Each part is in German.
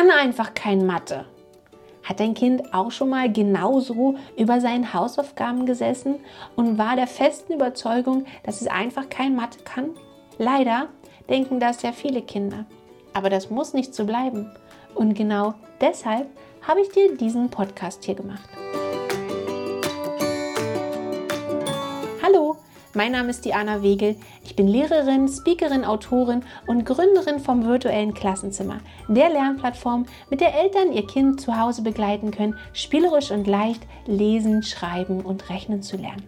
kann einfach kein Mathe. Hat dein Kind auch schon mal genauso über seinen Hausaufgaben gesessen und war der festen Überzeugung, dass es einfach kein Mathe kann? Leider denken das sehr viele Kinder. Aber das muss nicht so bleiben. Und genau deshalb habe ich dir diesen Podcast hier gemacht. Mein Name ist Diana Wegel. Ich bin Lehrerin, Speakerin, Autorin und Gründerin vom virtuellen Klassenzimmer, der Lernplattform, mit der Eltern ihr Kind zu Hause begleiten können, spielerisch und leicht lesen, schreiben und rechnen zu lernen.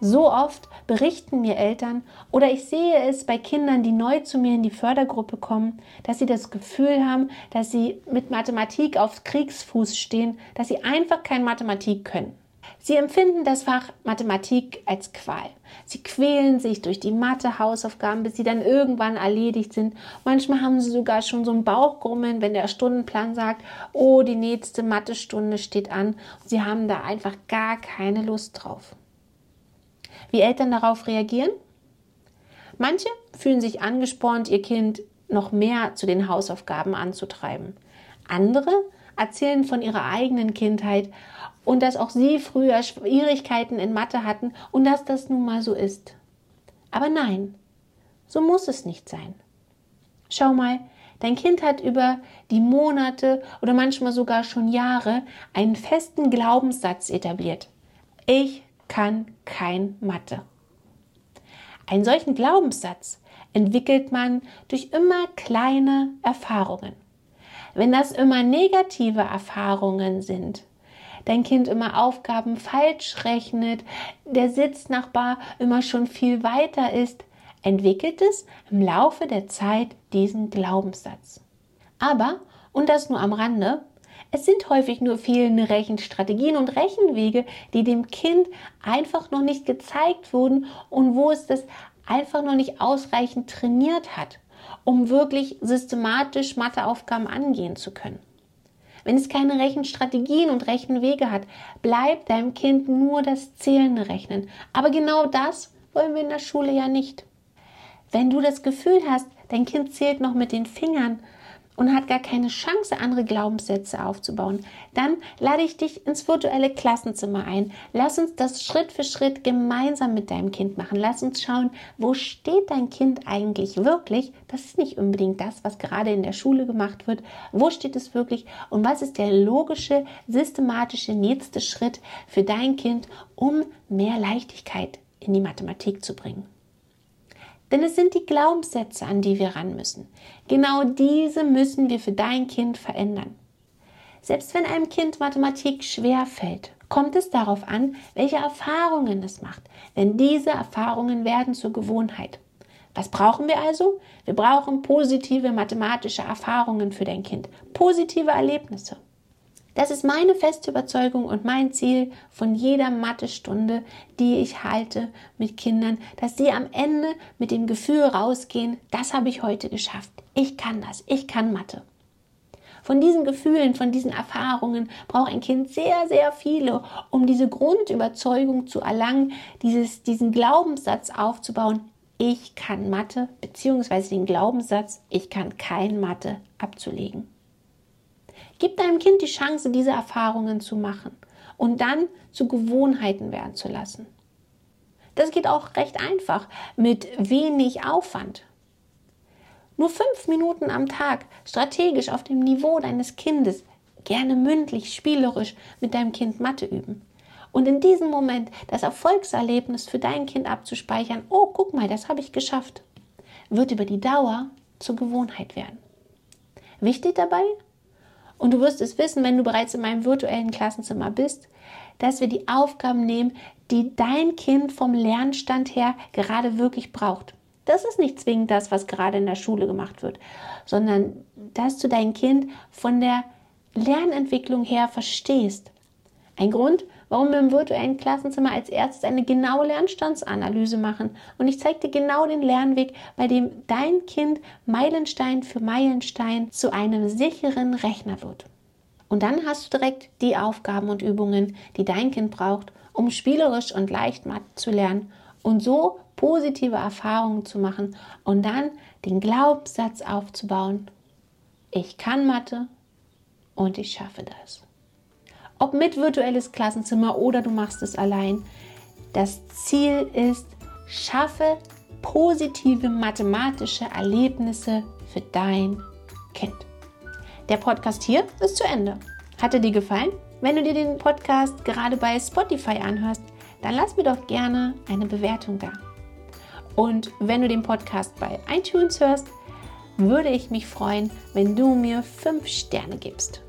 So oft berichten mir Eltern oder ich sehe es bei Kindern, die neu zu mir in die Fördergruppe kommen, dass sie das Gefühl haben, dass sie mit Mathematik auf Kriegsfuß stehen, dass sie einfach kein Mathematik können. Sie empfinden das Fach Mathematik als Qual. Sie quälen sich durch die Mathe-Hausaufgaben, bis sie dann irgendwann erledigt sind. Manchmal haben sie sogar schon so ein Bauchgrummeln, wenn der Stundenplan sagt, oh, die nächste Mathestunde steht an. Sie haben da einfach gar keine Lust drauf. Wie Eltern darauf reagieren? Manche fühlen sich angespornt, ihr Kind noch mehr zu den Hausaufgaben anzutreiben. Andere erzählen von ihrer eigenen Kindheit und dass auch sie früher Schwierigkeiten in Mathe hatten und dass das nun mal so ist. Aber nein, so muss es nicht sein. Schau mal, dein Kind hat über die Monate oder manchmal sogar schon Jahre einen festen Glaubenssatz etabliert. Ich kann kein Mathe. Einen solchen Glaubenssatz entwickelt man durch immer kleine Erfahrungen. Wenn das immer negative Erfahrungen sind, dein Kind immer Aufgaben falsch rechnet, der Sitznachbar immer schon viel weiter ist, entwickelt es im Laufe der Zeit diesen Glaubenssatz. Aber, und das nur am Rande, es sind häufig nur fehlende Rechenstrategien und Rechenwege, die dem Kind einfach noch nicht gezeigt wurden und wo es das einfach noch nicht ausreichend trainiert hat, um wirklich systematisch Matheaufgaben angehen zu können. Wenn es keine Rechenstrategien und Rechenwege hat, bleibt deinem Kind nur das zählende Rechnen. Aber genau das wollen wir in der Schule ja nicht. Wenn du das Gefühl hast, dein Kind zählt noch mit den Fingern und hat gar keine Chance, andere Glaubenssätze aufzubauen, dann lade ich dich ins virtuelle Klassenzimmer ein. Lass uns das Schritt für Schritt gemeinsam mit deinem Kind machen. Lass uns schauen, wo steht dein Kind eigentlich wirklich? Das ist nicht unbedingt das, was gerade in der Schule gemacht wird. Wo steht es wirklich? Und was ist der logische, systematische nächste Schritt für dein Kind, um mehr Leichtigkeit in die Mathematik zu bringen? Denn es sind die Glaubenssätze, an die wir ran müssen. Genau diese müssen wir für dein Kind verändern. Selbst wenn einem Kind Mathematik schwer fällt, kommt es darauf an, welche Erfahrungen es macht. Denn diese Erfahrungen werden zur Gewohnheit. Was brauchen wir also? Wir brauchen positive mathematische Erfahrungen für dein Kind, positive Erlebnisse. Das ist meine feste Überzeugung und mein Ziel von jeder Mathestunde, die ich halte mit Kindern, dass sie am Ende mit dem Gefühl rausgehen, das habe ich heute geschafft. Ich kann das. Ich kann Mathe. Von diesen Gefühlen, von diesen Erfahrungen braucht ein Kind sehr, sehr viele, um diese Grundüberzeugung zu erlangen, dieses, diesen Glaubenssatz aufzubauen, ich kann Mathe, beziehungsweise den Glaubenssatz, ich kann kein Mathe abzulegen. Gib deinem Kind die Chance, diese Erfahrungen zu machen und dann zu Gewohnheiten werden zu lassen. Das geht auch recht einfach mit wenig Aufwand. Nur fünf Minuten am Tag strategisch auf dem Niveau deines Kindes, gerne mündlich, spielerisch mit deinem Kind Mathe üben. Und in diesem Moment das Erfolgserlebnis für dein Kind abzuspeichern, oh, guck mal, das habe ich geschafft, wird über die Dauer zur Gewohnheit werden. Wichtig dabei, und du wirst es wissen, wenn du bereits in meinem virtuellen Klassenzimmer bist, dass wir die Aufgaben nehmen, die dein Kind vom Lernstand her gerade wirklich braucht. Das ist nicht zwingend das, was gerade in der Schule gemacht wird, sondern dass du dein Kind von der Lernentwicklung her verstehst. Ein Grund, warum wir im virtuellen Klassenzimmer als erstes eine genaue Lernstandsanalyse machen. Und ich zeige dir genau den Lernweg, bei dem dein Kind Meilenstein für Meilenstein zu einem sicheren Rechner wird. Und dann hast du direkt die Aufgaben und Übungen, die dein Kind braucht, um spielerisch und leicht Mathe zu lernen und so positive Erfahrungen zu machen und dann den Glaubenssatz aufzubauen. Ich kann Mathe, und ich schaffe das. Ob mit virtuelles Klassenzimmer oder du machst es allein, das Ziel ist, schaffe positive mathematische Erlebnisse für dein Kind. Der Podcast hier ist zu Ende. Hat er dir gefallen? Wenn du dir den Podcast gerade bei Spotify anhörst, dann lass mir doch gerne eine Bewertung da. Und wenn du den Podcast bei iTunes hörst, würde ich mich freuen, wenn du mir 5 Sterne gibst.